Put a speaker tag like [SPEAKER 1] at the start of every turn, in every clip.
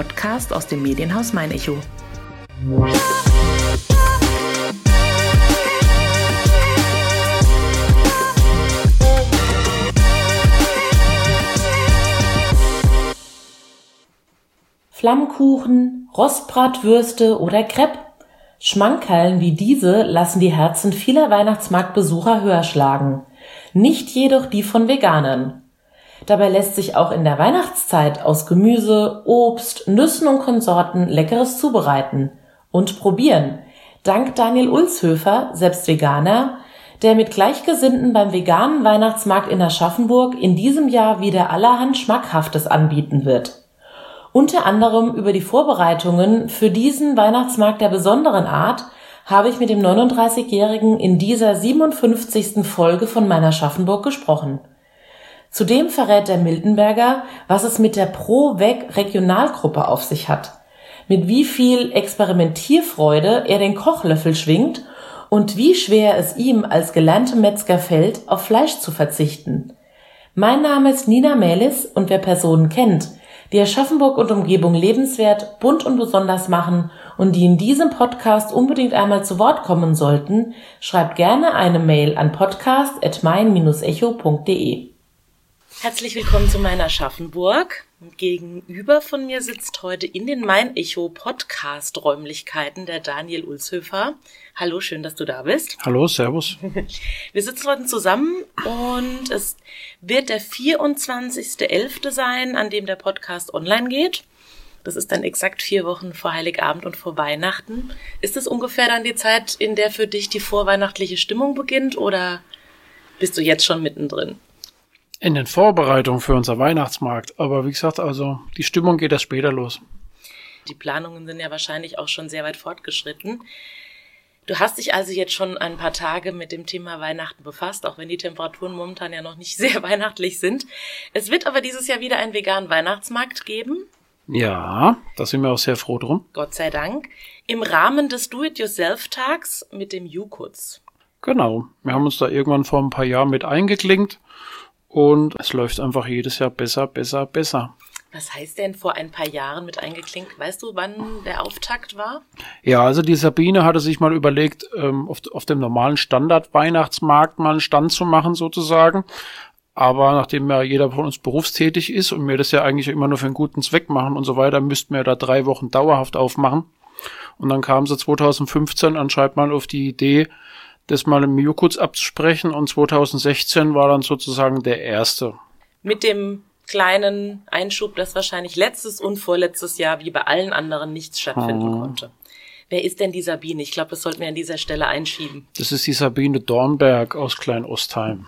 [SPEAKER 1] Podcast aus dem Medienhaus Mein Echo. Flammkuchen, Rostbratwürste oder Crepe. Schmankerln wie diese lassen die Herzen vieler Weihnachtsmarktbesucher höher schlagen. Nicht jedoch die von Veganern. Dabei lässt sich auch in der Weihnachtszeit aus Gemüse, Obst, Nüssen und Konsorten Leckeres zubereiten und probieren. Dank Daniel Ulshöfer, selbst Veganer, der mit Gleichgesinnten beim veganen Weihnachtsmarkt in Aschaffenburg in diesem Jahr wieder allerhand Schmackhaftes anbieten wird unter anderem über die Vorbereitungen für diesen Weihnachtsmarkt der besonderen Art habe ich mit dem 39-Jährigen in dieser 57. Folge von meiner Schaffenburg gesprochen. Zudem verrät der Miltenberger, was es mit der Pro-Weg Regionalgruppe auf sich hat, mit wie viel Experimentierfreude er den Kochlöffel schwingt und wie schwer es ihm als gelerntem Metzger fällt, auf Fleisch zu verzichten. Mein Name ist Nina Melis und wer Personen kennt, die Aschaffenburg und Umgebung lebenswert, bunt und besonders machen und die in diesem Podcast unbedingt einmal zu Wort kommen sollten, schreibt gerne eine Mail an podcast.mein-echo.de. Herzlich willkommen zu meiner Aschaffenburg. Gegenüber von mir sitzt heute in den Mein Echo Podcast Räumlichkeiten der Daniel Ulshöfer. Hallo, schön, dass du da bist.
[SPEAKER 2] Hallo, servus.
[SPEAKER 1] Wir sitzen heute zusammen und es wird der 24.11. sein, an dem der Podcast online geht. Das ist dann exakt vier Wochen vor Heiligabend und vor Weihnachten. Ist es ungefähr dann die Zeit, in der für dich die vorweihnachtliche Stimmung beginnt oder bist du jetzt schon mittendrin?
[SPEAKER 2] In den Vorbereitungen für unser Weihnachtsmarkt. Aber wie gesagt, also die Stimmung geht erst später los.
[SPEAKER 1] Die Planungen sind ja wahrscheinlich auch schon sehr weit fortgeschritten. Du hast dich also jetzt schon ein paar Tage mit dem Thema Weihnachten befasst, auch wenn die Temperaturen momentan ja noch nicht sehr weihnachtlich sind. Es wird aber dieses Jahr wieder einen veganen Weihnachtsmarkt geben.
[SPEAKER 2] Ja, da sind wir auch sehr froh drum.
[SPEAKER 1] Gott sei Dank. Im Rahmen des Do-It-Yourself-Tags mit dem Jukutz.
[SPEAKER 2] Genau. Wir haben uns da irgendwann vor ein paar Jahren mit eingeklinkt und es läuft einfach jedes Jahr besser, besser, besser.
[SPEAKER 1] Was heißt denn vor ein paar Jahren mit eingeklinkt? Weißt du, wann der Auftakt war?
[SPEAKER 2] Ja, also die Sabine hatte sich mal überlegt, ähm, auf, auf dem normalen Standard-Weihnachtsmarkt mal einen Stand zu machen, sozusagen. Aber nachdem ja jeder von uns berufstätig ist und wir das ja eigentlich immer nur für einen guten Zweck machen und so weiter, müssten wir da drei Wochen dauerhaft aufmachen. Und dann kam sie 2015 anscheinend mal auf die Idee, das mal im Mio-Kurz abzusprechen und 2016 war dann sozusagen der erste.
[SPEAKER 1] Mit dem kleinen Einschub, dass wahrscheinlich letztes und vorletztes Jahr wie bei allen anderen nichts stattfinden hm. konnte. Wer ist denn die Sabine? Ich glaube, das sollten wir an dieser Stelle einschieben.
[SPEAKER 2] Das ist die Sabine Dornberg aus Klein-Ostheim.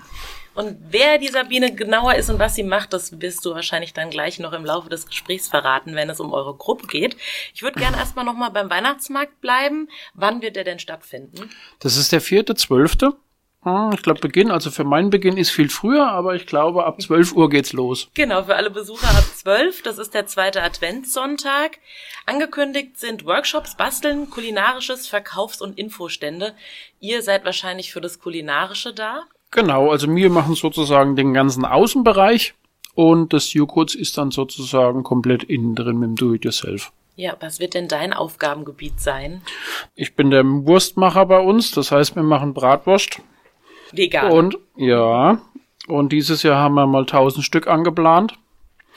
[SPEAKER 1] Und wer die Sabine genauer ist und was sie macht, das wirst du wahrscheinlich dann gleich noch im Laufe des Gesprächs verraten, wenn es um eure Gruppe geht. Ich würde gerne erstmal nochmal beim Weihnachtsmarkt bleiben. Wann wird der denn stattfinden?
[SPEAKER 2] Das ist der vierte, zwölfte. Hm, ich glaube, Beginn, also für meinen Beginn ist viel früher, aber ich glaube, ab 12 Uhr geht's los.
[SPEAKER 1] Genau, für alle Besucher ab 12. Das ist der zweite Adventssonntag. Angekündigt sind Workshops, Basteln, kulinarisches, Verkaufs- und Infostände. Ihr seid wahrscheinlich für das Kulinarische da.
[SPEAKER 2] Genau, also wir machen sozusagen den ganzen Außenbereich und das U-Codes ist dann sozusagen komplett innen drin mit dem Do-It-Yourself.
[SPEAKER 1] Ja, was wird denn dein Aufgabengebiet sein?
[SPEAKER 2] Ich bin der Wurstmacher bei uns, das heißt, wir machen Bratwurst,
[SPEAKER 1] Vegan.
[SPEAKER 2] Und ja, und dieses Jahr haben wir mal 1000 Stück angeplant.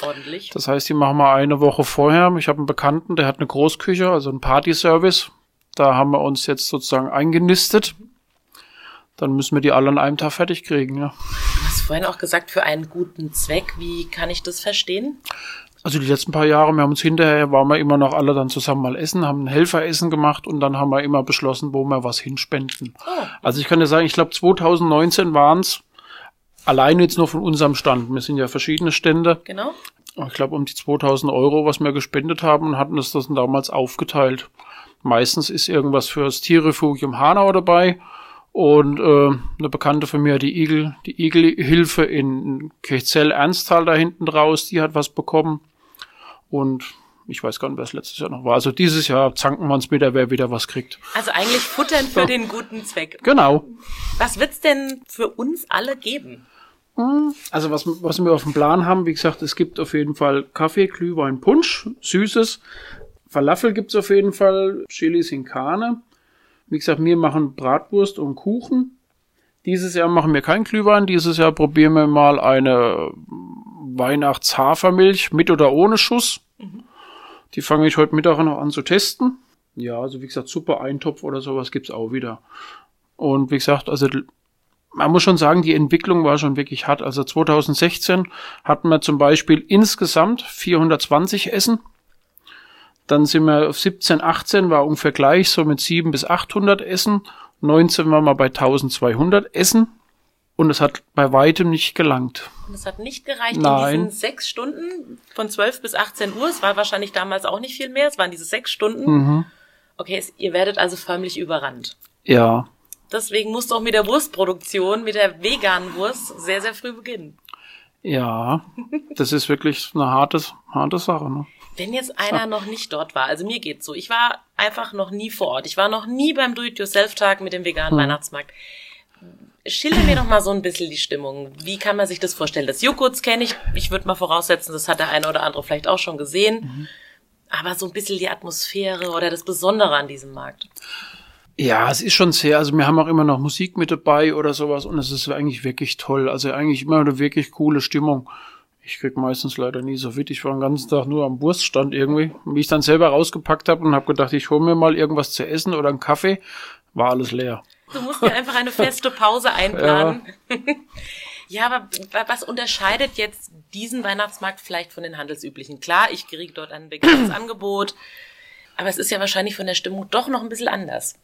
[SPEAKER 1] Ordentlich.
[SPEAKER 2] Das heißt, die machen wir eine Woche vorher. Ich habe einen Bekannten, der hat eine Großküche, also einen Partyservice. Da haben wir uns jetzt sozusagen eingenistet. Dann müssen wir die alle an einem Tag fertig kriegen, ja.
[SPEAKER 1] Du hast vorhin auch gesagt, für einen guten Zweck. Wie kann ich das verstehen?
[SPEAKER 2] Also die letzten paar Jahre, wir haben uns hinterher, waren wir immer noch alle dann zusammen mal essen, haben ein Helferessen gemacht und dann haben wir immer beschlossen, wo wir was hinspenden. Oh. Also ich kann dir sagen, ich glaube 2019 waren es alleine jetzt nur von unserem Stand. Wir sind ja verschiedene Stände.
[SPEAKER 1] Genau.
[SPEAKER 2] Ich glaube um die 2000 Euro, was wir gespendet haben und hatten das dann damals aufgeteilt. Meistens ist irgendwas für das Tierrefugium Hanau dabei und äh, eine Bekannte von mir, die Igel, die Igelhilfe in Kirchzell Ernsthal da hinten draus, die hat was bekommen. Und ich weiß gar nicht, wer es letztes Jahr noch war. Also dieses Jahr zanken wir uns wieder, wer wieder was kriegt.
[SPEAKER 1] Also eigentlich futtern für so. den guten Zweck.
[SPEAKER 2] Genau.
[SPEAKER 1] Was wird's denn für uns alle geben?
[SPEAKER 2] Also was, was wir auf dem Plan haben, wie gesagt, es gibt auf jeden Fall Kaffee, Glühwein, Punsch, Süßes. Falafel gibt's auf jeden Fall, Chilis in Karne. Wie gesagt, wir machen Bratwurst und Kuchen. Dieses Jahr machen wir kein Glühwein. Dieses Jahr probieren wir mal eine Weihnachtshafermilch mit oder ohne Schuss. Die fange ich heute Mittag noch an zu testen. Ja, also wie gesagt, super Eintopf oder sowas gibt's auch wieder. Und wie gesagt, also man muss schon sagen, die Entwicklung war schon wirklich hart. Also 2016 hatten wir zum Beispiel insgesamt 420 Essen. Dann sind wir auf 17, 18 war ungefähr gleich, so mit 7 bis 800 Essen. 19 waren wir bei 1200 Essen. Und es hat bei weitem nicht gelangt.
[SPEAKER 1] Und es hat nicht gereicht
[SPEAKER 2] Nein.
[SPEAKER 1] in diesen sechs Stunden von 12 bis 18 Uhr. Es war wahrscheinlich damals auch nicht viel mehr. Es waren diese sechs Stunden.
[SPEAKER 2] Mhm.
[SPEAKER 1] Okay, es, ihr werdet also förmlich überrannt.
[SPEAKER 2] Ja,
[SPEAKER 1] Deswegen musst du auch mit der Wurstproduktion, mit der veganen Wurst, sehr, sehr früh beginnen.
[SPEAKER 2] Ja, das ist wirklich eine harte, harte Sache. Ne?
[SPEAKER 1] Wenn jetzt einer noch nicht dort war, also mir geht's so, ich war einfach noch nie vor Ort. Ich war noch nie beim Do-it-yourself-Tag mit dem veganen Weihnachtsmarkt. Schilder mir doch mal so ein bisschen die Stimmung. Wie kann man sich das vorstellen? Das Joghurts kenne ich. Ich würde mal voraussetzen, das hat der eine oder andere vielleicht auch schon gesehen. Aber so ein bisschen die Atmosphäre oder das Besondere an diesem Markt.
[SPEAKER 2] Ja, es ist schon sehr, also wir haben auch immer noch Musik mit dabei oder sowas und es ist eigentlich wirklich toll. Also eigentlich immer eine wirklich coole Stimmung. Ich krieg meistens leider nie so fit. Ich war den ganzen Tag nur am Wurststand irgendwie. Wie ich dann selber rausgepackt habe und habe gedacht, ich hole mir mal irgendwas zu essen oder einen Kaffee, war alles leer.
[SPEAKER 1] Du musst dir einfach eine feste Pause einplanen. Ja, aber wa- was unterscheidet jetzt diesen Weihnachtsmarkt vielleicht von den handelsüblichen? Klar, ich kriege dort ein veganes Angebot, aber es ist ja wahrscheinlich von der Stimmung doch noch ein bisschen anders.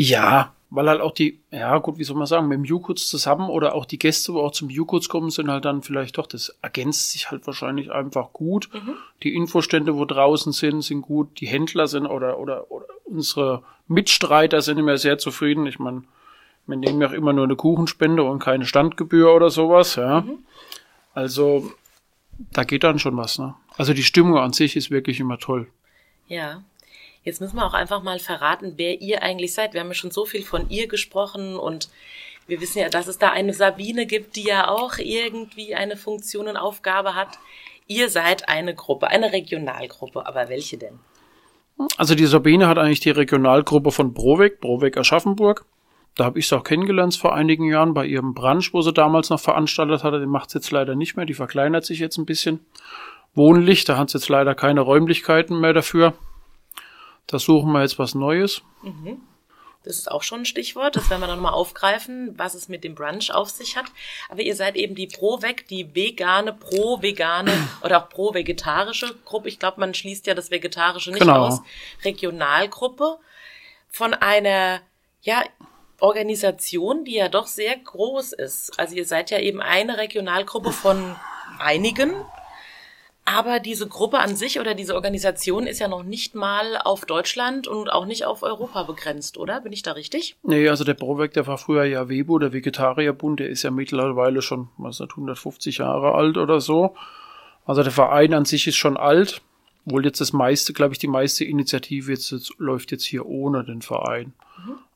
[SPEAKER 2] Ja, weil halt auch die, ja gut, wie soll man sagen, mit dem Jukuts zusammen oder auch die Gäste, wo auch zum Jukuts kommen, sind halt dann vielleicht doch, das ergänzt sich halt wahrscheinlich einfach gut. Die Infostände, wo draußen sind, sind gut. Die Händler sind oder, oder, oder unsere Mitstreiter sind immer sehr zufrieden. Ich meine, wir nehmen ja auch immer nur eine Kuchenspende und keine Standgebühr oder sowas, ja. Also, da geht dann schon was, ne? Also die Stimmung an sich ist wirklich immer toll.
[SPEAKER 1] Ja. Jetzt müssen wir auch einfach mal verraten, wer ihr eigentlich seid. Wir haben ja schon so viel von ihr gesprochen und wir wissen ja, dass es da eine Sabine gibt, die ja auch irgendwie eine Funktion und Aufgabe hat. Ihr seid eine Gruppe, eine Regionalgruppe, aber welche denn?
[SPEAKER 2] Also die Sabine hat eigentlich die Regionalgruppe von Broweg, Broweg Aschaffenburg. Da habe ich sie auch kennengelernt vor einigen Jahren bei ihrem Brunch, wo sie damals noch veranstaltet hatte. Den macht sie jetzt leider nicht mehr, die verkleinert sich jetzt ein bisschen. Wohnlich, da hat sie jetzt leider keine Räumlichkeiten mehr dafür. Da suchen wir jetzt was Neues.
[SPEAKER 1] Das ist auch schon ein Stichwort, das werden wir dann mal aufgreifen, was es mit dem Brunch auf sich hat. Aber ihr seid eben die Pro-Veg, die vegane, pro-vegane oder auch pro-vegetarische Gruppe. Ich glaube, man schließt ja das Vegetarische nicht
[SPEAKER 2] Genau.
[SPEAKER 1] aus. Regionalgruppe von einer, ja, Organisation, die ja doch sehr groß ist. Also ihr seid ja eben eine Regionalgruppe von einigen. Aber diese Gruppe an sich oder diese Organisation ist ja noch nicht mal auf Deutschland und auch nicht auf Europa begrenzt, oder? Bin ich da richtig?
[SPEAKER 2] Nee, also der Broweg, der war früher ja Webo, der Vegetarierbund, der ist ja mittlerweile schon, was nicht, 150 Jahre alt oder so. Also der Verein an sich ist schon alt. Wohl jetzt das meiste, glaube ich, die meiste Initiative jetzt, jetzt läuft jetzt hier ohne den Verein.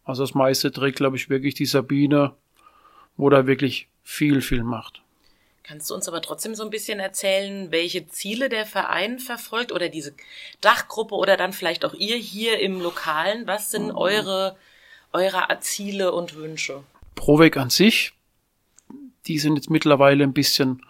[SPEAKER 2] Also das meiste trägt, glaube ich, wirklich die Sabine, wo da wirklich viel, viel macht.
[SPEAKER 1] Kannst du uns aber trotzdem so ein bisschen erzählen, welche Ziele der Verein verfolgt oder diese Dachgruppe oder dann vielleicht auch ihr hier im Lokalen? Was sind eure, eure Ziele und Wünsche?
[SPEAKER 2] Proweg an sich, die sind jetzt mittlerweile ein bisschen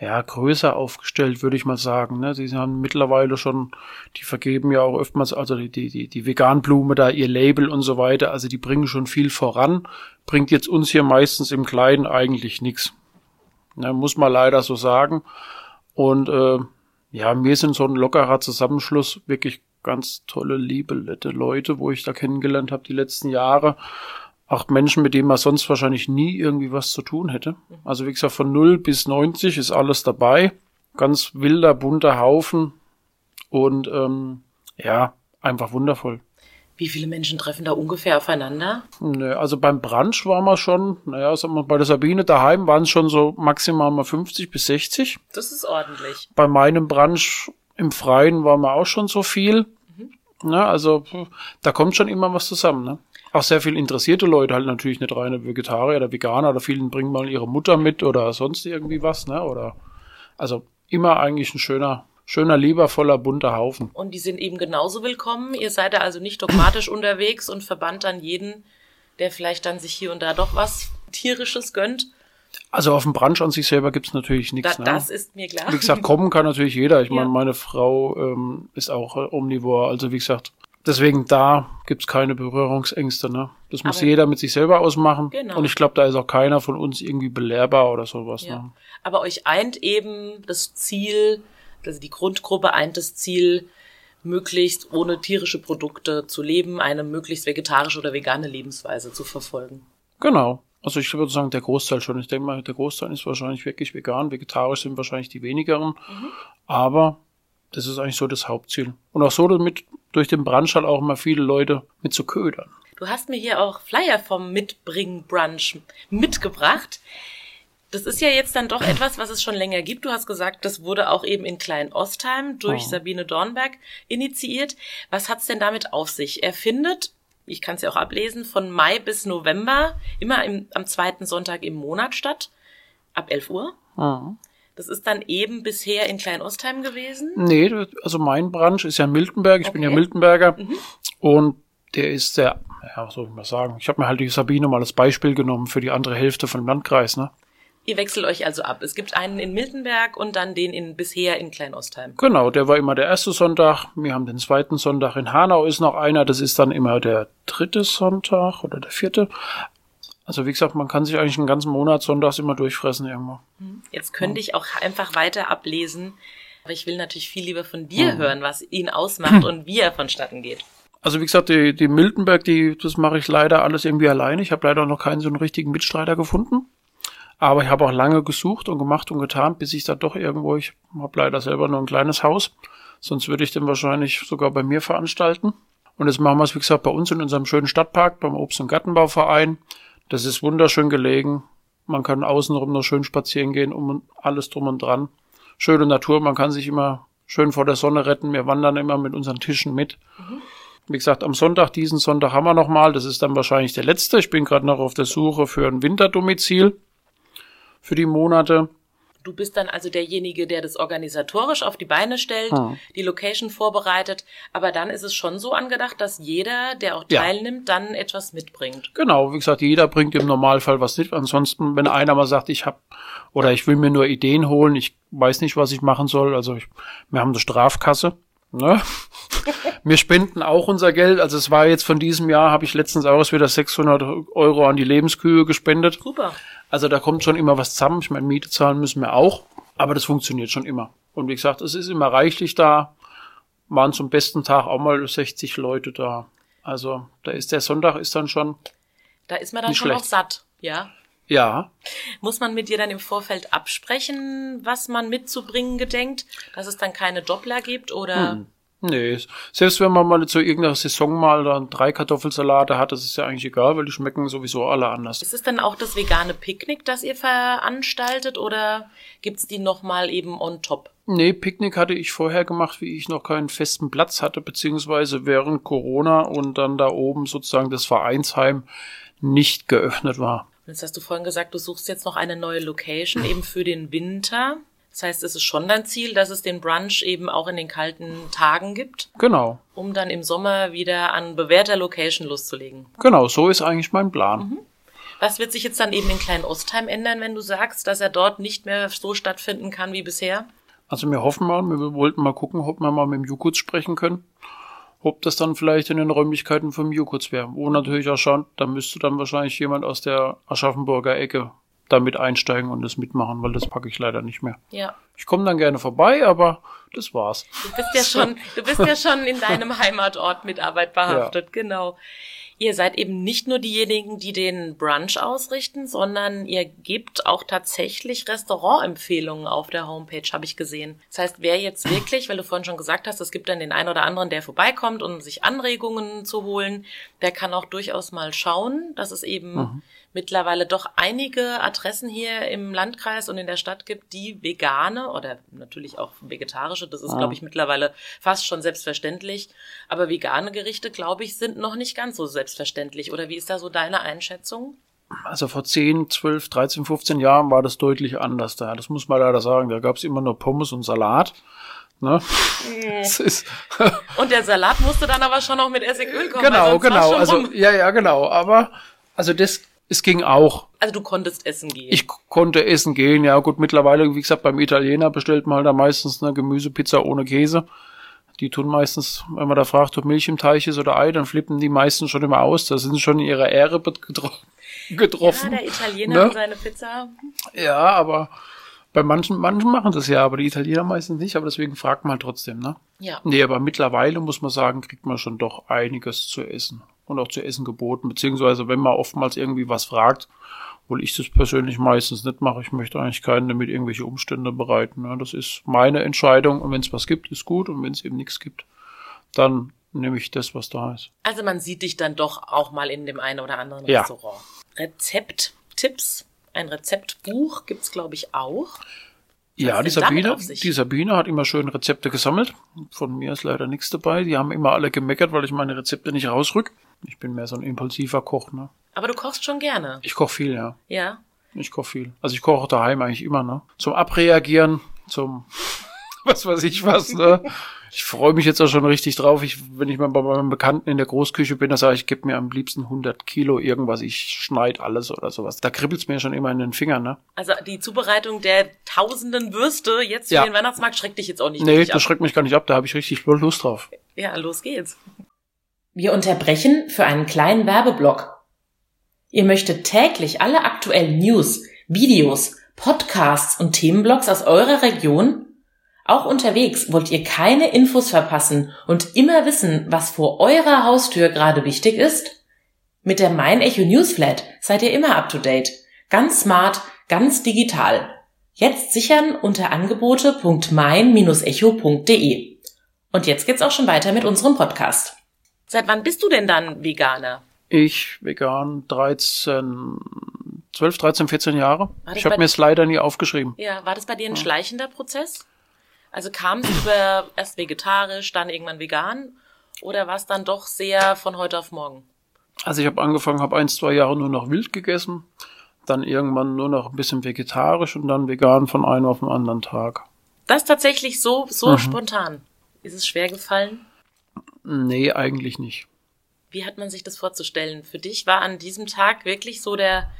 [SPEAKER 2] ja, größer aufgestellt, würde ich mal sagen. Ne? Die haben mittlerweile schon, die vergeben ja auch oftmals, also die, die, die, die Veganblume da, ihr Label und so weiter, also die bringen schon viel voran, bringt jetzt uns hier meistens im Kleinen eigentlich nichts. Ne, muss man leider so sagen. Und äh, ja, wir sind so ein lockerer Zusammenschluss, wirklich ganz tolle, liebe, nette Leute, wo ich da kennengelernt habe die letzten Jahre. Auch Menschen, mit denen man sonst wahrscheinlich nie irgendwie was zu tun hätte. Also wie gesagt, von 0 bis 90 ist alles dabei. Ganz wilder, bunter Haufen. Und ähm, ja, einfach wundervoll.
[SPEAKER 1] Wie viele Menschen treffen da ungefähr aufeinander?
[SPEAKER 2] Nö, also beim Brunch waren wir schon, naja, sagen wir, bei der Sabine daheim waren es schon so maximal mal 50 bis 60.
[SPEAKER 1] Das ist ordentlich.
[SPEAKER 2] Bei meinem Brunch im Freien waren wir auch schon so viel. Ne? Also da kommt schon immer was zusammen. Ne? Auch sehr viel interessierte Leute, halt natürlich nicht reine Vegetarier oder Veganer oder vielen bringen mal ihre Mutter mit oder sonst irgendwie was. Ne? Oder also immer eigentlich ein schöner, schöner, liebervoller, bunter Haufen.
[SPEAKER 1] Und die sind eben genauso willkommen. Ihr seid da also nicht dogmatisch unterwegs und verbannt dann jeden, der vielleicht dann sich hier und da doch was tierisches gönnt.
[SPEAKER 2] Also auf dem Brunch an sich selber gibt's natürlich nichts.
[SPEAKER 1] Da, ne? Das ist mir klar.
[SPEAKER 2] Wie gesagt, kommen kann natürlich jeder. Ich ja. meine, meine Frau ähm, ist auch äh, omnivor. Also wie gesagt, deswegen da gibt's keine Berührungsängste. Ne? Das muss Aber jeder mit sich selber ausmachen. Genau. Und ich glaube, da ist auch keiner von uns irgendwie belehrbar oder sowas. Ja. Ne?
[SPEAKER 1] Aber euch eint eben das Ziel, also die Grundgruppe eint das Ziel, möglichst ohne tierische Produkte zu leben, eine möglichst vegetarische oder vegane Lebensweise zu verfolgen.
[SPEAKER 2] Genau. Also ich würde sagen, der Großteil schon. Ich denke mal, der Großteil ist wahrscheinlich wirklich vegan. Vegetarisch sind wahrscheinlich die wenigeren. Mhm. Aber das ist eigentlich so das Hauptziel. Und auch so damit durch den Brunch halt auch immer viele Leute mit zu ködern.
[SPEAKER 1] Du hast mir hier auch Flyer vom Mitbringen Brunch mitgebracht. Das ist ja jetzt dann doch etwas, was es schon länger gibt. Du hast gesagt, das wurde auch eben in Klein-Ostheim durch oh. Sabine Dornberg initiiert. Was hat's denn damit auf sich? Er findet ich kann es ja auch ablesen, von Mai bis November, immer im, am zweiten Sonntag im Monat statt, ab 11 Uhr. Mhm. Das ist dann eben bisher in Klein-Ostheim gewesen?
[SPEAKER 2] Nee, also mein Branch ist ja Miltenberg, ich okay. bin ja Miltenberger mhm. und der ist sehr, ja, was soll ich mal sagen, ich habe mir halt die Sabine mal als Beispiel genommen für die andere Hälfte von dem Landkreis, ne?
[SPEAKER 1] Ihr wechselt euch also ab. Es gibt einen in Miltenberg und dann den in bisher in Kleinostheim.
[SPEAKER 2] Genau, der war immer der erste Sonntag. Wir haben den zweiten Sonntag. In Hanau ist noch einer. Das ist dann immer der dritte Sonntag oder der vierte. Also wie gesagt, man kann sich eigentlich einen ganzen Monat sonntags immer durchfressen irgendwo.
[SPEAKER 1] Hm. Jetzt könnte ja. ich auch einfach weiter ablesen. Aber ich will natürlich viel lieber von dir mhm. hören, was ihn ausmacht und wie er vonstatten geht.
[SPEAKER 2] Also wie gesagt, die, die Miltenberg, die, das mache ich leider alles irgendwie alleine. Ich habe leider noch keinen so einen richtigen Mitstreiter gefunden. Aber ich habe auch lange gesucht und gemacht und getan, bis ich da doch irgendwo, ich habe leider selber nur ein kleines Haus, sonst würde ich den wahrscheinlich sogar bei mir veranstalten. Und jetzt machen wir es, wie gesagt, bei uns in unserem schönen Stadtpark, beim Obst- und Gartenbauverein. Das ist wunderschön gelegen. Man kann außenrum noch schön spazieren gehen, um alles drum und dran. Schöne Natur, man kann sich immer schön vor der Sonne retten. Wir wandern immer mit unseren Tischen mit. Mhm. Wie gesagt, am Sonntag, diesen Sonntag haben wir noch mal. Das ist dann wahrscheinlich der letzte. Ich bin gerade noch auf der Suche für ein Winterdomizil für die Monate.
[SPEAKER 1] Du bist dann also derjenige, der das organisatorisch auf die Beine stellt, hm. die Location vorbereitet, aber dann ist es schon so angedacht, dass jeder, der auch teilnimmt, ja. dann etwas mitbringt.
[SPEAKER 2] Genau, wie gesagt, jeder bringt im Normalfall was mit. Ansonsten, wenn einer mal sagt, ich habe oder ich will mir nur Ideen holen, ich weiß nicht, was ich machen soll, also ich, wir haben eine Strafkasse. Ne? wir spenden auch unser Geld. Also es war jetzt von diesem Jahr, habe ich letztens auch wieder 600 Euro an die Lebenskühe gespendet.
[SPEAKER 1] Super.
[SPEAKER 2] Also da kommt schon immer was zusammen. Ich meine, Miete zahlen müssen wir auch, aber das funktioniert schon immer. Und wie gesagt, es ist immer reichlich da. Waren zum besten Tag auch mal 60 Leute da. Also da ist der Sonntag ist dann schon.
[SPEAKER 1] Da ist man dann schon schlecht. auch satt, ja.
[SPEAKER 2] Ja.
[SPEAKER 1] Muss man mit dir dann im Vorfeld absprechen, was man mitzubringen gedenkt, dass es dann keine Doppler gibt oder? Hm.
[SPEAKER 2] Nee, selbst wenn man mal zu irgendeiner Saison mal dann drei Kartoffelsalate hat, das ist ja eigentlich egal, weil die schmecken sowieso alle anders.
[SPEAKER 1] Ist es dann auch das vegane Picknick, das ihr veranstaltet oder gibt's die nochmal eben on top?
[SPEAKER 2] Nee, Picknick hatte ich vorher gemacht, wie ich noch keinen festen Platz hatte, beziehungsweise während Corona und dann da oben sozusagen das Vereinsheim nicht geöffnet war.
[SPEAKER 1] Jetzt hast du vorhin gesagt, du suchst jetzt noch eine neue Location eben für den Winter. Das heißt, es ist schon dein Ziel, dass es den Brunch eben auch in den kalten Tagen gibt.
[SPEAKER 2] Genau.
[SPEAKER 1] Um dann im Sommer wieder an bewährter Location loszulegen.
[SPEAKER 2] Genau, so ist eigentlich mein Plan. Mhm.
[SPEAKER 1] Was wird sich jetzt dann eben in Klein Ostheim ändern, wenn du sagst, dass er dort nicht mehr so stattfinden kann wie bisher?
[SPEAKER 2] Also wir hoffen mal, wir wollten mal gucken, ob wir mal mit dem Jukuts sprechen können. Ob das dann vielleicht in den Räumlichkeiten vom Jukuts wäre. Wo natürlich auch schon, da müsste dann wahrscheinlich jemand aus der Aschaffenburger Ecke damit einsteigen und das mitmachen, weil das packe ich leider nicht mehr.
[SPEAKER 1] Ja.
[SPEAKER 2] Ich komme dann gerne vorbei, aber das war's.
[SPEAKER 1] Du bist ja schon, du bist ja schon in deinem Heimatort mit Arbeit behaftet, ja. genau. Ihr seid eben nicht nur diejenigen, die den Brunch ausrichten, sondern ihr gebt auch tatsächlich Restaurantempfehlungen auf der Homepage, habe ich gesehen. Das heißt, wer jetzt wirklich, weil du vorhin schon gesagt hast, es gibt dann den einen oder anderen, der vorbeikommt, um sich Anregungen zu holen, der kann auch durchaus mal schauen, dass es eben mhm mittlerweile doch einige Adressen hier im Landkreis und in der Stadt gibt, die vegane oder natürlich auch vegetarische, das ist, ja. glaube ich, mittlerweile fast schon selbstverständlich. Aber vegane Gerichte, glaube ich, sind noch nicht ganz so selbstverständlich. Oder wie ist da so deine Einschätzung?
[SPEAKER 2] Also vor 10, 12, 13, 15 Jahren war das deutlich anders da. Das muss man leider sagen. Da gab es immer nur Pommes und Salat. Ne?
[SPEAKER 1] Mm. und der Salat musste dann aber schon noch mit Essigöl kommen.
[SPEAKER 2] Genau, genau. Also ja, ja, genau. Aber also das es ging auch.
[SPEAKER 1] Also du konntest essen gehen.
[SPEAKER 2] Ich konnte essen gehen, ja gut. Mittlerweile, wie gesagt, beim Italiener bestellt man da meistens eine Gemüsepizza ohne Käse. Die tun meistens, wenn man da fragt, ob Milch im Teich ist oder Ei, dann flippen die meisten schon immer aus. Da sind sie schon in ihrer Ehre getroffen.
[SPEAKER 1] Ja, der Italiener ne? seine Pizza.
[SPEAKER 2] Ja, aber bei manchen, manchen machen das ja, aber die Italiener meistens nicht, aber deswegen fragt man trotzdem, ne?
[SPEAKER 1] Ja.
[SPEAKER 2] Nee, aber mittlerweile muss man sagen, kriegt man schon doch einiges zu essen und auch zu essen geboten, beziehungsweise wenn man oftmals irgendwie was fragt, obwohl ich das persönlich meistens nicht mache, ich möchte eigentlich keinen damit irgendwelche Umstände bereiten. Ja, das ist meine Entscheidung und wenn es was gibt, ist gut und wenn es eben nichts gibt, dann nehme ich das, was da ist.
[SPEAKER 1] Also man sieht dich dann doch auch mal in dem einen oder anderen
[SPEAKER 2] ja.
[SPEAKER 1] Restaurant. Rezepttipps, ein Rezeptbuch gibt's glaube ich auch.
[SPEAKER 2] Ja, die Sabine, die Sabine hat immer schön Rezepte gesammelt. Von mir ist leider nichts dabei. Die haben immer alle gemeckert, weil ich meine Rezepte nicht rausrück. Ich bin mehr so ein impulsiver Koch, ne?
[SPEAKER 1] Aber du kochst schon gerne.
[SPEAKER 2] Ich koche viel, ja.
[SPEAKER 1] Ja.
[SPEAKER 2] Ich koche viel. Also ich koche daheim eigentlich immer, ne? Zum Abreagieren, zum was weiß ich was, ne? Ich freue mich jetzt auch schon richtig drauf. Ich, wenn ich mal bei meinem Bekannten in der Großküche bin, da sage ich, gib mir am liebsten 100 Kilo irgendwas. Ich schneid alles oder sowas. Da kribbelt's mir schon immer in den Fingern, ne?
[SPEAKER 1] Also die Zubereitung der tausenden Würste jetzt für ja. den Weihnachtsmarkt schreckt dich jetzt auch nicht
[SPEAKER 2] Nee, das ab. schreckt mich gar nicht ab. Da habe ich richtig Lust drauf.
[SPEAKER 1] Ja, los geht's.
[SPEAKER 3] Wir unterbrechen für einen kleinen Werbeblock. Ihr möchtet täglich alle aktuellen News, Videos, Podcasts und Themenblogs aus eurer Region? Auch unterwegs wollt ihr keine Infos verpassen und immer wissen, was vor eurer Haustür gerade wichtig ist? Mit der Mein Echo Newsflat seid ihr immer up to date. Ganz smart, ganz digital. Jetzt sichern unter angebote.mein-echo.de. Und jetzt geht's auch schon weiter mit unserem Podcast.
[SPEAKER 1] Seit wann bist du denn dann Veganer?
[SPEAKER 2] Ich vegan 13, 12, 13, 14 Jahre. Ich habe mir es leider nie aufgeschrieben.
[SPEAKER 1] Ja, war das bei dir ein ja. schleichender Prozess? Also kam es über erst vegetarisch, dann irgendwann vegan oder war es dann doch sehr von heute auf morgen?
[SPEAKER 2] Also ich habe angefangen, habe ein, zwei Jahre nur noch wild gegessen, dann irgendwann nur noch ein bisschen vegetarisch und dann vegan von einem auf den anderen Tag.
[SPEAKER 1] Das tatsächlich so so mhm. spontan. Ist es schwer gefallen?
[SPEAKER 2] Nee, eigentlich nicht.
[SPEAKER 1] Wie hat man sich das vorzustellen? Für dich war an diesem Tag wirklich so der,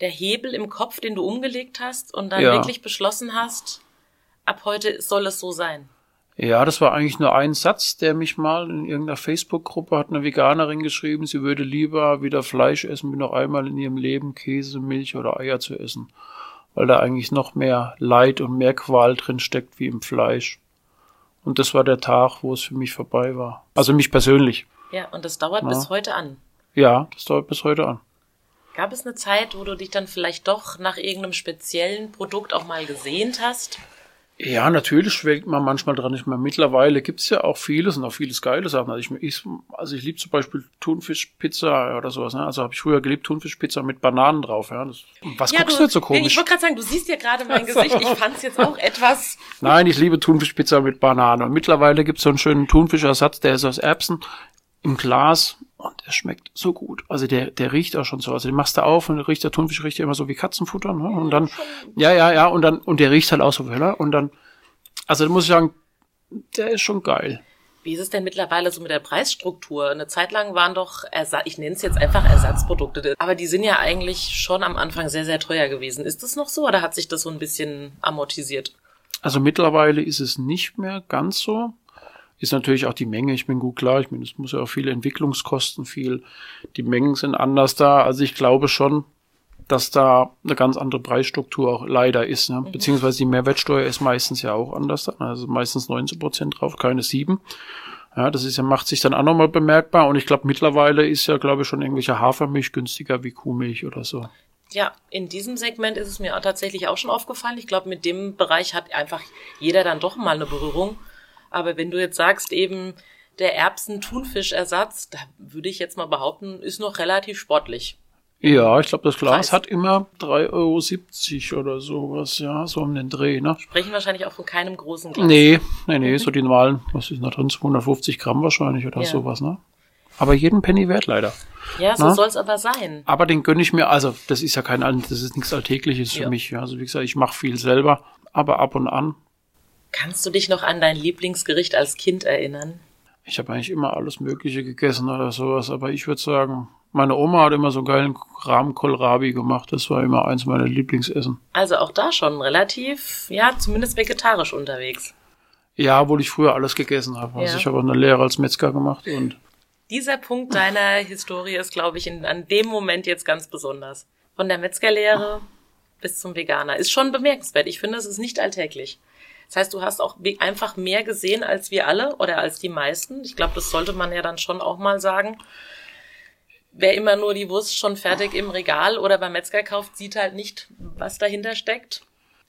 [SPEAKER 1] der Hebel im Kopf, den du umgelegt hast und dann ja. wirklich beschlossen hast, ab heute soll es so sein?
[SPEAKER 2] Ja, das war eigentlich nur ein Satz, der mich mal in irgendeiner Facebook-Gruppe hat eine Veganerin geschrieben, sie würde lieber wieder Fleisch essen, wie noch einmal in ihrem Leben Käse, Milch oder Eier zu essen. Weil da eigentlich noch mehr Leid und mehr Qual drin steckt wie im Fleisch. Und das war der Tag, wo es für mich vorbei war. Also mich persönlich.
[SPEAKER 1] Ja, und das dauert ja. bis heute an.
[SPEAKER 2] Ja, das dauert bis heute an.
[SPEAKER 1] Gab es eine Zeit, wo du dich dann vielleicht doch nach irgendeinem speziellen Produkt auch mal gesehnt hast?
[SPEAKER 2] Ja, natürlich schwelgt man manchmal dran. Ich meine, mittlerweile gibt's ja auch vieles und auch vieles geile Sachen. Also ich, ich, also ich liebe zum Beispiel Thunfischpizza oder sowas. Ne? Also habe ich früher geliebt, Thunfischpizza mit Bananen drauf. Ja? Das, was ja, guckst du, jetzt so komisch?
[SPEAKER 1] Ich wollte gerade sagen, du siehst ja gerade mein Gesicht. Ich fand's jetzt auch etwas...
[SPEAKER 2] Nein, ich liebe Thunfischpizza mit Bananen. Und mittlerweile gibt's so einen schönen Thunfischersatz, der ist aus Erbsen im Glas und der schmeckt so gut. Also der, der riecht auch schon so. Also den machst du auf und der riecht der Thunfisch riecht ja immer so wie Katzenfutter. Ne? Und dann, ja, ja, ja, und dann, und der riecht halt auch so, oder? Und dann, also da muss ich sagen, der ist schon geil.
[SPEAKER 1] Wie ist es denn mittlerweile so mit der Preisstruktur? Eine Zeit lang waren doch, Ersa ich nenne es jetzt einfach Ersatzprodukte, aber die sind ja eigentlich schon am Anfang sehr, sehr teuer gewesen. Ist das noch so oder hat sich das so ein bisschen amortisiert?
[SPEAKER 2] Also mittlerweile ist es nicht mehr ganz so ist natürlich auch die Menge. Ich bin gut klar. Ich meine, es muss ja auch viele Entwicklungskosten, viel. Die Mengen sind anders da. Also ich glaube schon, dass da eine ganz andere Preisstruktur auch leider ist. Ne? Mhm. Beziehungsweise die Mehrwertsteuer ist meistens ja auch anders. Also meistens 19 Prozent drauf, keine sieben. Ja, das ist ja, macht sich dann auch nochmal bemerkbar. Und ich glaube, mittlerweile ist ja, glaube ich, schon irgendwelche Hafermilch günstiger wie Kuhmilch oder so.
[SPEAKER 1] Ja, in diesem Segment ist es mir tatsächlich auch schon aufgefallen. Ich glaube, mit dem Bereich hat einfach jeder dann doch mal eine Berührung. Aber wenn du jetzt sagst, eben der Erbsen-Thunfischersatz, da würde ich jetzt mal behaupten, ist noch relativ sportlich.
[SPEAKER 2] Ja, ich glaube, das Glas Preis. hat immer 3,70 Euro oder sowas, ja, so um den Dreh, ne?
[SPEAKER 1] Sprechen wahrscheinlich auch von keinem großen Glas.
[SPEAKER 2] Nee, nee, nee, so die normalen, was ist da drin, 250 Gramm wahrscheinlich oder ja. sowas, ne? Aber jeden Penny wert leider.
[SPEAKER 1] Ja, so soll es aber sein.
[SPEAKER 2] Aber den gönne ich mir, also das ist ja kein, das ist nichts Alltägliches für ja. mich. Also wie gesagt, ich mache viel selber, aber ab und an.
[SPEAKER 1] Kannst du dich noch an dein Lieblingsgericht als Kind erinnern?
[SPEAKER 2] Ich habe eigentlich immer alles Mögliche gegessen oder sowas, aber ich würde sagen, meine Oma hat immer so einen geilen Rahmkohlrabi gemacht. Das war immer eins meiner Lieblingsessen.
[SPEAKER 1] Also auch da schon relativ, ja, zumindest vegetarisch unterwegs.
[SPEAKER 2] Ja, obwohl ich früher alles gegessen habe. Also ja. ich habe auch eine Lehre als Metzger gemacht und.
[SPEAKER 1] Dieser Punkt deiner Historie ist, glaube ich, in, an dem Moment jetzt ganz besonders. Von der Metzgerlehre bis zum Veganer. Ist schon bemerkenswert. Ich finde, es ist nicht alltäglich. Das heißt, du hast auch einfach mehr gesehen als wir alle oder als die meisten. Ich glaube, das sollte man ja dann schon auch mal sagen. Wer immer nur die Wurst schon fertig im Regal oder beim Metzger kauft, sieht halt nicht, was dahinter steckt.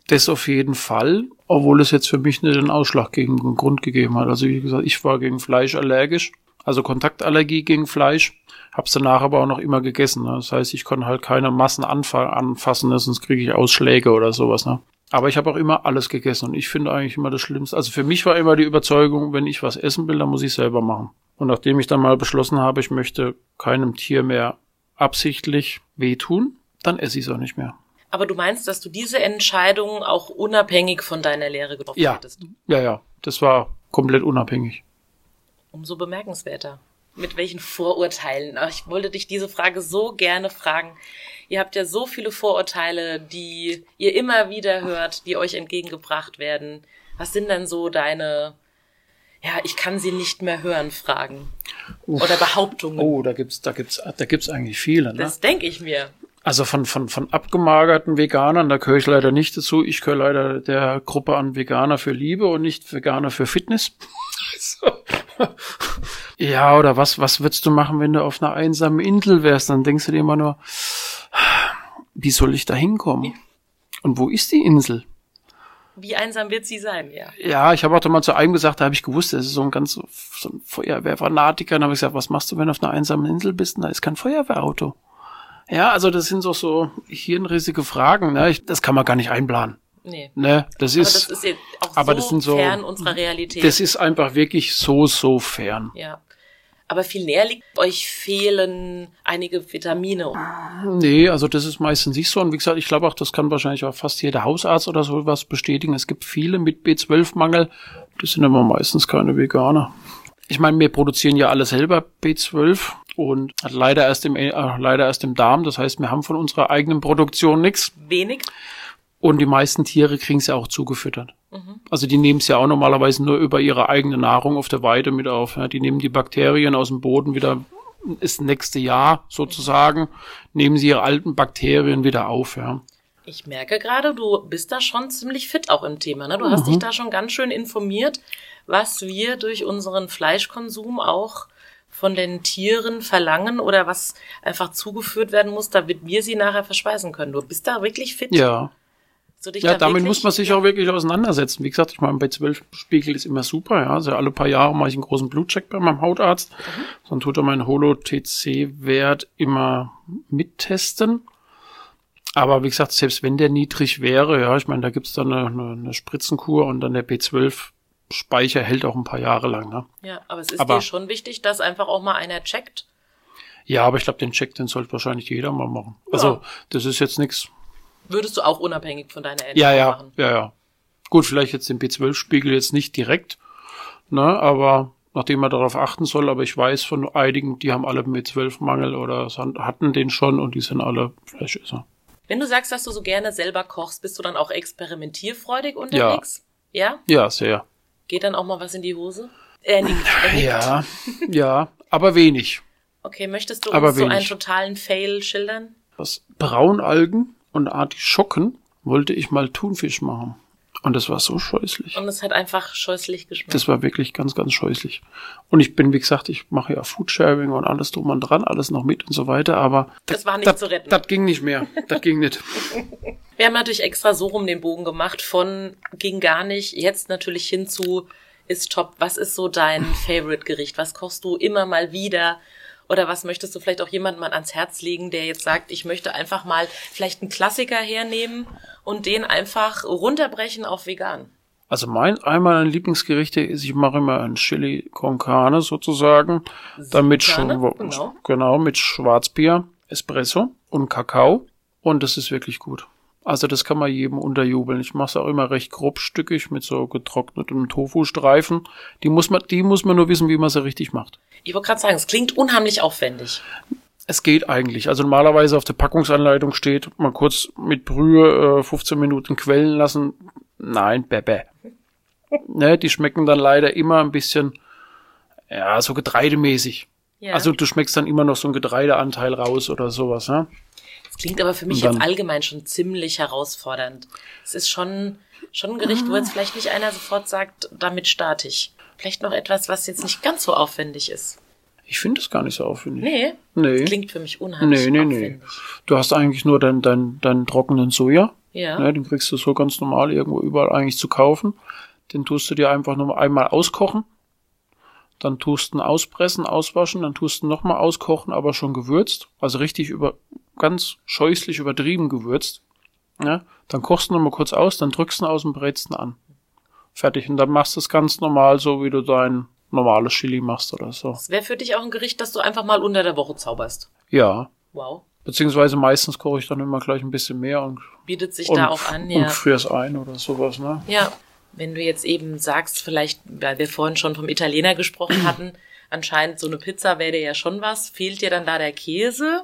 [SPEAKER 2] Das auf jeden Fall, obwohl es jetzt für mich nicht den Ausschlag gegen den Grund gegeben hat. Also wie gesagt, ich war gegen Fleisch allergisch, also Kontaktallergie gegen Fleisch, hab's danach aber auch noch immer gegessen. Ne? Das heißt, ich konnte halt keine Massen anfassen, ne? sonst kriege ich Ausschläge oder sowas. Ne? Aber ich habe auch immer alles gegessen und ich finde eigentlich immer das Schlimmste. Also für mich war immer die Überzeugung, wenn ich was essen will, dann muss ich selber machen. Und nachdem ich dann mal beschlossen habe, ich möchte keinem Tier mehr absichtlich wehtun, dann esse ich es auch nicht mehr.
[SPEAKER 1] Aber du meinst, dass du diese Entscheidung auch unabhängig von deiner Lehre getroffen
[SPEAKER 2] ja.
[SPEAKER 1] hättest?
[SPEAKER 2] Ja, ja. Das war komplett unabhängig.
[SPEAKER 1] Umso bemerkenswerter. Mit welchen Vorurteilen? Ich wollte dich diese Frage so gerne fragen. Ihr habt ja so viele Vorurteile, die ihr immer wieder hört, die euch entgegengebracht werden. Was sind denn so deine, ja, ich kann sie nicht mehr hören, Fragen? Uff. Oder Behauptungen?
[SPEAKER 2] Oh, da gibt's, da gibt's, da gibt's eigentlich viele, ne?
[SPEAKER 1] Das denke ich mir.
[SPEAKER 2] Also von, von, von abgemagerten Veganern, da gehöre ich leider nicht dazu. Ich gehöre leider der Gruppe an Veganer für Liebe und nicht Veganer für Fitness. so. ja, oder was, was würdest du machen, wenn du auf einer einsamen Insel wärst? Dann denkst du dir immer nur, wie soll ich da hinkommen? Und wo ist die Insel?
[SPEAKER 1] Wie einsam wird sie sein, ja.
[SPEAKER 2] Ja, ich habe auch mal zu einem gesagt, da habe ich gewusst, das ist so ein ganz so ein Feuerwehrfanatiker. Und habe ich gesagt, was machst du, wenn du auf einer einsamen Insel bist? Und da ist kein Feuerwehrauto. Ja, also das sind so so hirnrissige Fragen. Ne? Ich, das kann man gar nicht einplanen.
[SPEAKER 1] Nee.
[SPEAKER 2] Ne, das
[SPEAKER 1] aber
[SPEAKER 2] ist,
[SPEAKER 1] das ist aber so das sind so, fern unserer Realität.
[SPEAKER 2] Das ist einfach wirklich so, so fern.
[SPEAKER 1] Ja. Aber viel näher liegt, euch fehlen einige Vitamine.
[SPEAKER 2] Nee, also das ist meistens nicht so. Und wie gesagt, ich glaube auch, das kann wahrscheinlich auch fast jeder Hausarzt oder sowas bestätigen. Es gibt viele mit B12-Mangel. Das sind aber meistens keine Veganer. Ich meine, wir produzieren ja alle selber B12 und leider erst im, äh, leider erst im Darm. Das heißt, wir haben von unserer eigenen Produktion nichts.
[SPEAKER 1] Wenig.
[SPEAKER 2] Und die meisten Tiere kriegen es ja auch zugefüttert. Mhm. Also die nehmen es ja auch normalerweise nur über ihre eigene Nahrung auf der Weide mit auf. Ja. Die nehmen die Bakterien aus dem Boden wieder das nächste Jahr sozusagen, nehmen sie ihre alten Bakterien wieder auf. Ja.
[SPEAKER 1] Ich merke gerade, du bist da schon ziemlich fit auch im Thema. Ne? Du mhm. hast dich da schon ganz schön informiert, was wir durch unseren Fleischkonsum auch von den Tieren verlangen oder was einfach zugeführt werden muss, damit wir sie nachher verspeisen können. Du bist da wirklich fit.
[SPEAKER 2] Ja, so ja, da damit muss man sich auch wirklich auseinandersetzen. Wie gesagt, ich meine, bei 12 Spiegel ist immer super, ja. Also alle paar Jahre mache ich einen großen Blutcheck bei meinem Hautarzt. Mhm. Dann tut er meinen Holo-TC-Wert immer mittesten. Aber wie gesagt, selbst wenn der niedrig wäre, ja, ich meine, da gibt's dann eine, eine, eine Spritzenkur und dann der B12 Speicher hält auch ein paar Jahre lang. Ne?
[SPEAKER 1] Ja, aber es ist aber, dir schon wichtig, dass einfach auch mal einer checkt.
[SPEAKER 2] Ja, aber ich glaube, den Check, den sollte wahrscheinlich jeder mal machen. Ja. Also, das ist jetzt nichts
[SPEAKER 1] Würdest du auch unabhängig von deiner
[SPEAKER 2] Ernährung ja, ja, machen? Ja, ja. Gut, vielleicht jetzt den B12-Spiegel jetzt nicht direkt, ne, aber nachdem man darauf achten soll, aber ich weiß von einigen, die haben alle B12-Mangel oder hatten den schon und die sind alle Fleischesser.
[SPEAKER 1] Wenn du sagst, dass du so gerne selber kochst, bist du dann auch experimentierfreudig unterwegs?
[SPEAKER 2] Ja. Ja, ja sehr.
[SPEAKER 1] Geht dann auch mal was in die Hose? Äh, nicht,
[SPEAKER 2] äh, ja, ja, aber wenig.
[SPEAKER 1] Okay, möchtest du aber uns wenig. so einen totalen Fail schildern?
[SPEAKER 2] Was? Braunalgen und Artischocken wollte ich mal Thunfisch machen. Und das war so scheußlich.
[SPEAKER 1] Und es hat einfach scheußlich geschmeckt.
[SPEAKER 2] Das war wirklich ganz, ganz scheußlich. Und ich bin, wie gesagt, ich mache ja Foodsharing und alles drum und dran, alles noch mit und so weiter, aber
[SPEAKER 1] das, das war nicht das, zu retten.
[SPEAKER 2] Das ging nicht mehr. Das ging nicht.
[SPEAKER 1] Wir haben natürlich extra so rum den Bogen gemacht, von ging gar nicht, jetzt natürlich hinzu ist top. Was ist so dein Favorite-Gericht? Was kochst du immer mal wieder? Oder was möchtest du vielleicht auch jemandem mal ans Herz legen, der jetzt sagt, ich möchte einfach mal vielleicht einen Klassiker hernehmen und den einfach runterbrechen auf vegan?
[SPEAKER 2] Also mein einmal ein Lieblingsgericht ist, ich mache immer ein Chili con Carne sozusagen, damit schon genau. genau mit Schwarzbier, Espresso und Kakao und das ist wirklich gut. Also das kann man jedem unterjubeln. Ich mache es auch immer recht grobstückig mit so getrocknetem Tofu-Streifen. Die muss man, die muss man nur wissen, wie man sie richtig macht.
[SPEAKER 1] Ich wollte gerade sagen, es klingt unheimlich aufwendig.
[SPEAKER 2] Es geht eigentlich. Also normalerweise auf der Packungsanleitung steht, mal kurz mit Brühe äh, 15 Minuten quellen lassen. Nein, bebe. ne, die schmecken dann leider immer ein bisschen, ja, so getreidemäßig. Ja. Also du schmeckst dann immer noch so einen Getreideanteil raus oder sowas, ne?
[SPEAKER 1] Klingt aber für mich jetzt allgemein schon ziemlich herausfordernd. Es ist schon, schon ein Gericht, wo jetzt vielleicht nicht einer sofort sagt, damit starte ich. Vielleicht noch etwas, was jetzt nicht ganz so aufwendig ist.
[SPEAKER 2] Ich finde es gar nicht so aufwendig.
[SPEAKER 1] Nee. Nee. Das klingt für mich unheimlich nee, nee, aufwendig. Nee.
[SPEAKER 2] Du hast eigentlich nur deinen dein, dein trockenen Soja.
[SPEAKER 1] Ja.
[SPEAKER 2] Ne, den kriegst du so ganz normal irgendwo überall eigentlich zu kaufen. Den tust du dir einfach nur einmal auskochen. Dann tust du ihn auspressen, auswaschen, dann tust du ihn nochmal auskochen, aber schon gewürzt. Also richtig über, ganz scheußlich übertrieben gewürzt. Ja, dann kochst du noch mal kurz aus, dann drückst du ihn aus und brätst ihn an. Fertig. Und dann machst du es ganz normal, so wie du dein normales Chili machst oder so.
[SPEAKER 1] Das wäre für dich auch ein Gericht, das du einfach mal unter der Woche zauberst.
[SPEAKER 2] Ja.
[SPEAKER 1] Wow.
[SPEAKER 2] Beziehungsweise meistens koche ich dann immer gleich ein bisschen mehr und
[SPEAKER 1] bietet sich
[SPEAKER 2] und,
[SPEAKER 1] da auch an, ja.
[SPEAKER 2] Und frier's ein oder sowas, ne?
[SPEAKER 1] Ja. Wenn du jetzt eben sagst, vielleicht, weil wir vorhin schon vom Italiener gesprochen hatten, anscheinend so eine Pizza wäre dir ja schon was. Fehlt dir dann da der Käse?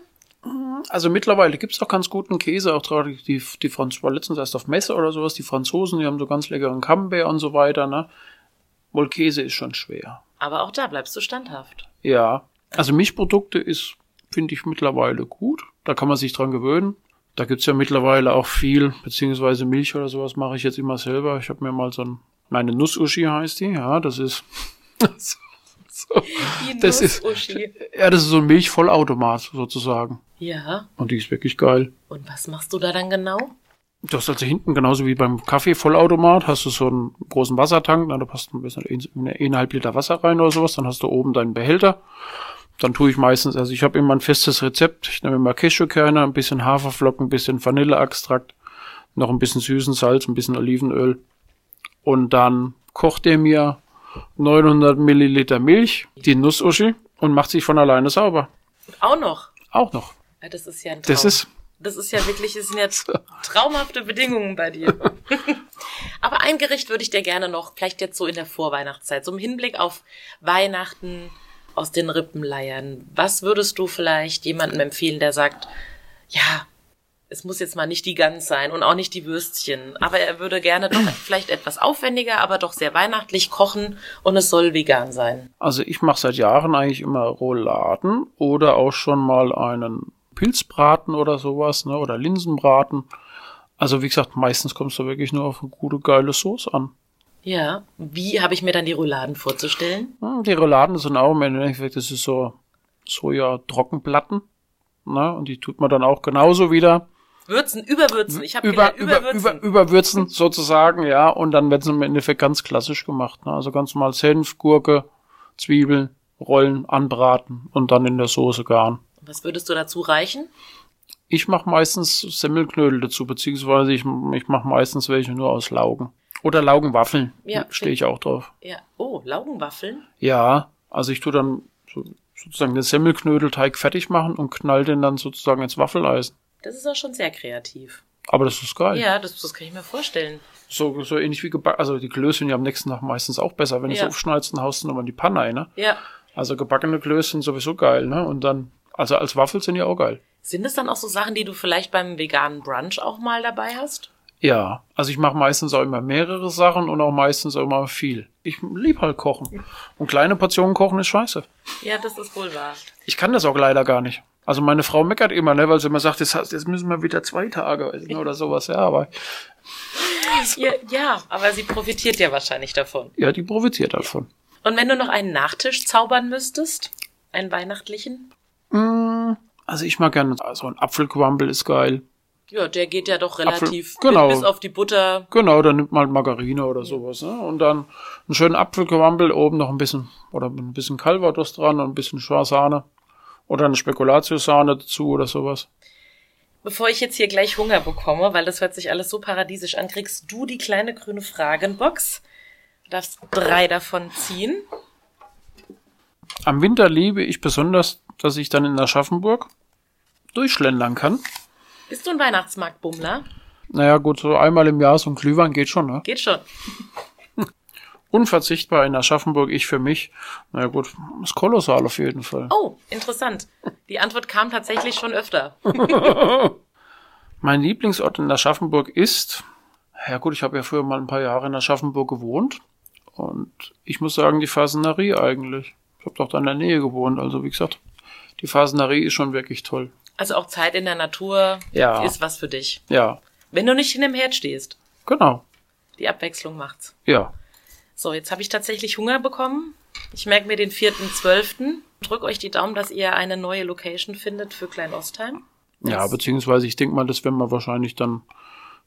[SPEAKER 2] Also mittlerweile gibt's auch ganz guten Käse, auch die, die Franzosen, war letztens erst auf Messe oder sowas, die Franzosen, die haben so ganz leckeren Camembert und so weiter, ne? Wohl Käse ist schon schwer.
[SPEAKER 1] Aber auch da bleibst du standhaft.
[SPEAKER 2] Ja. Also Milchprodukte ist, finde ich, mittlerweile gut. Da kann man sich dran gewöhnen. Da gibt's ja mittlerweile auch viel, beziehungsweise Milch oder sowas mache ich jetzt immer selber. Ich habe mir mal so ein, meine Nussuschi heißt die, ja, das ist so. Die das ist, ja, das ist so ein Milchvollautomat sozusagen.
[SPEAKER 1] Ja.
[SPEAKER 2] Und die ist wirklich geil.
[SPEAKER 1] Und was machst du da dann genau?
[SPEAKER 2] Du hast also hinten genauso wie beim Kaffee-Vollautomat, hast du so einen großen Wassertank, da passt ein bisschen eineinhalb Liter Wasser rein oder sowas, dann hast du oben deinen Behälter. Dann tue ich meistens, also ich habe immer ein festes Rezept. Ich nehme immer Cashewkerne, ein bisschen Haferflocken, ein bisschen Vanilleextrakt, noch ein bisschen süßen Salz, ein bisschen Olivenöl. Und dann kocht er mir 900 Milliliter Milch, die Nussuschi und macht sich von alleine sauber.
[SPEAKER 1] Auch noch?
[SPEAKER 2] Auch noch.
[SPEAKER 1] Ja, das ist ja ein
[SPEAKER 2] Traum. Das ist,
[SPEAKER 1] das ist ja wirklich, das sind ja traumhafte Bedingungen bei dir. Aber ein Gericht würde ich dir gerne noch, vielleicht jetzt so in der Vorweihnachtszeit, so im Hinblick auf Weihnachten aus den Rippen leiern. Was würdest du vielleicht jemandem empfehlen, der sagt, ja, es muss jetzt mal nicht die Gans sein und auch nicht die Würstchen, aber er würde gerne doch vielleicht etwas aufwendiger, aber doch sehr weihnachtlich kochen und es soll vegan sein.
[SPEAKER 2] Also ich mache seit Jahren eigentlich immer Rouladen oder auch schon mal einen Pilzbraten oder sowas, ne, oder Linsenbraten. Also wie gesagt, meistens kommst du wirklich nur auf eine gute, geile Soße an.
[SPEAKER 1] Ja, wie habe ich mir dann die Rouladen vorzustellen?
[SPEAKER 2] Die Rouladen sind auch im Endeffekt, das ist so Soja-Trockenplatten. Ne? Und die tut man dann auch genauso wieder
[SPEAKER 1] Würzen, überwürzen. Ich habe
[SPEAKER 2] über, überwürzen. Über, über, überwürzen sozusagen, ja. Und dann wird es im Endeffekt ganz klassisch gemacht. Ne? Also ganz normal Senf, Gurke, Zwiebeln, Rollen, anbraten und dann in der Soße garen.
[SPEAKER 1] Was würdest du dazu reichen?
[SPEAKER 2] Ich mache meistens Semmelknödel dazu, beziehungsweise ich, ich mache meistens welche nur aus Laugen. Oder Laugenwaffeln. Ja, stehe ich auch drauf.
[SPEAKER 1] Ja. Oh, Laugenwaffeln?
[SPEAKER 2] Ja, also ich tue dann so, sozusagen den Semmelknödelteig fertig machen und knall den dann sozusagen ins Waffeleisen.
[SPEAKER 1] Das ist auch schon sehr kreativ.
[SPEAKER 2] Aber das ist geil.
[SPEAKER 1] Ja, das, das kann ich mir vorstellen.
[SPEAKER 2] So, so ähnlich wie gebacken. Also die Klößchen ja am nächsten Tag meistens auch besser. Wenn ja. du so aufschneidest, dann haust du nochmal die Panne ein, ne?
[SPEAKER 1] Ja.
[SPEAKER 2] Also gebackene Klößchen sowieso geil, ne? Und dann, also als Waffel sind ja auch geil.
[SPEAKER 1] Sind es dann auch so Sachen, die du vielleicht beim veganen Brunch auch mal dabei hast?
[SPEAKER 2] Ja, also ich mache meistens auch immer mehrere Sachen und auch meistens auch immer viel. Ich lieb halt kochen. Und kleine Portionen kochen ist scheiße.
[SPEAKER 1] Ja, das ist wohl wahr.
[SPEAKER 2] Ich kann das auch leider gar nicht. Also meine Frau meckert immer, ne, weil sie immer sagt, jetzt, jetzt müssen wir wieder zwei Tage essen oder sowas, ja, aber.
[SPEAKER 1] Ja, ja, aber sie profitiert ja wahrscheinlich davon.
[SPEAKER 2] Ja, die profitiert davon.
[SPEAKER 1] Und wenn du noch einen Nachtisch zaubern müsstest? Einen weihnachtlichen?
[SPEAKER 2] Mm, also ich mag gerne, also ein Apfelquambel ist geil.
[SPEAKER 1] Ja, der geht ja doch relativ
[SPEAKER 2] Apfel, genau.
[SPEAKER 1] bis auf die Butter.
[SPEAKER 2] Genau, dann nimmt man halt Margarine oder ja. sowas. Ne? Und dann einen schönen Apfelquambel, oben noch ein bisschen, oder ein bisschen Calvados dran und ein bisschen Schwarzsahne. Oder eine Spekulatiussahne dazu oder sowas.
[SPEAKER 1] Bevor ich jetzt hier gleich Hunger bekomme, weil das hört sich alles so paradiesisch an, kriegst du die kleine grüne Fragenbox. Du darfst drei davon ziehen.
[SPEAKER 2] Am Winter liebe ich besonders, dass ich dann in Aschaffenburg durchschlendern kann.
[SPEAKER 1] Bist du ein Weihnachtsmarktbummler?
[SPEAKER 2] Naja, gut, so einmal im Jahr so ein Glühwein geht schon, ne?
[SPEAKER 1] Geht schon.
[SPEAKER 2] Unverzichtbar in Aschaffenburg, ich für mich. Naja, gut, ist kolossal auf jeden Fall.
[SPEAKER 1] Oh, interessant. Die Antwort kam tatsächlich schon öfter.
[SPEAKER 2] mein Lieblingsort in Aschaffenburg ist, ja gut, ich habe ja früher mal ein paar Jahre in Aschaffenburg gewohnt. Und ich muss sagen, die Fasenerie eigentlich. Ich habe doch da in der Nähe gewohnt, also wie gesagt, die Fasenerie ist schon wirklich toll.
[SPEAKER 1] Also auch Zeit in der Natur ja. ist was für dich.
[SPEAKER 2] Ja.
[SPEAKER 1] Wenn du nicht in dem Herd stehst.
[SPEAKER 2] Genau.
[SPEAKER 1] Die Abwechslung macht's.
[SPEAKER 2] Ja.
[SPEAKER 1] So, jetzt habe ich tatsächlich Hunger bekommen. Ich merke mir den 4.12. Drück euch die Daumen, dass ihr eine neue Location findet für Klein-Ostheim.
[SPEAKER 2] Ja, beziehungsweise ich denke mal, das werden wir wahrscheinlich dann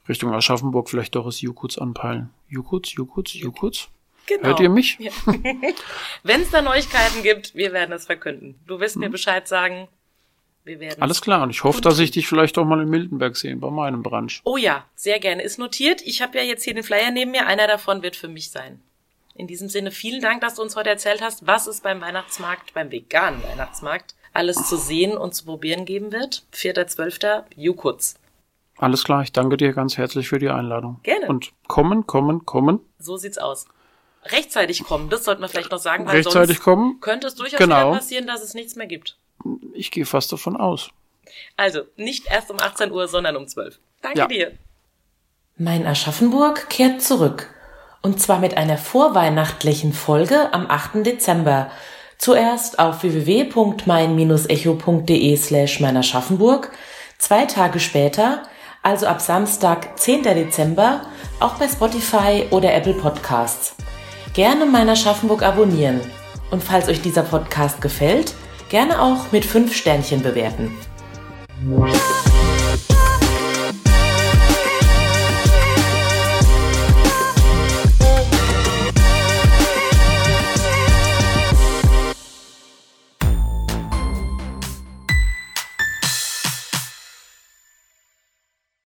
[SPEAKER 2] Richtung Aschaffenburg vielleicht doch als Jukutz anpeilen. Jukutz, Jukutz, Jukutz. Genau. Hört ihr mich? Ja.
[SPEAKER 1] Wenn es da Neuigkeiten gibt, wir werden es verkünden. Du wirst hm. mir Bescheid sagen. Wir werden
[SPEAKER 2] Alles klar. Und ich hoffe, dass ich dich vielleicht auch mal in Miltenberg sehe, bei meinem Branch.
[SPEAKER 1] Oh ja, sehr gerne. Ist notiert. Ich habe ja jetzt hier den Flyer neben mir. Einer davon wird für mich sein. In diesem Sinne, vielen Dank, dass du uns heute erzählt hast, was es beim Weihnachtsmarkt, beim veganen Weihnachtsmarkt, alles zu sehen und zu probieren geben wird. 4.12. Jukutz.
[SPEAKER 2] Alles klar, ich danke dir ganz herzlich für die Einladung.
[SPEAKER 1] Gerne.
[SPEAKER 2] Und kommen, kommen, kommen.
[SPEAKER 1] So sieht's aus rechtzeitig kommen. Das sollten wir vielleicht noch sagen,
[SPEAKER 2] weil rechtzeitig sonst kommen.
[SPEAKER 1] könnte es durchaus genau. passieren, dass es nichts mehr gibt.
[SPEAKER 2] Ich gehe fast davon aus.
[SPEAKER 1] Also, nicht erst um 18 Uhr, sondern um 12. Danke ja. dir.
[SPEAKER 4] Mein Aschaffenburg kehrt zurück. Und zwar mit einer vorweihnachtlichen Folge am 8. Dezember. Zuerst auf www.mein-echo.de slash meinerschaffenburg. Zwei Tage später, also ab Samstag, 10. Dezember, auch bei Spotify oder Apple Podcasts gerne meiner Schaffenburg abonnieren und falls euch dieser Podcast gefällt, gerne auch mit 5 Sternchen bewerten.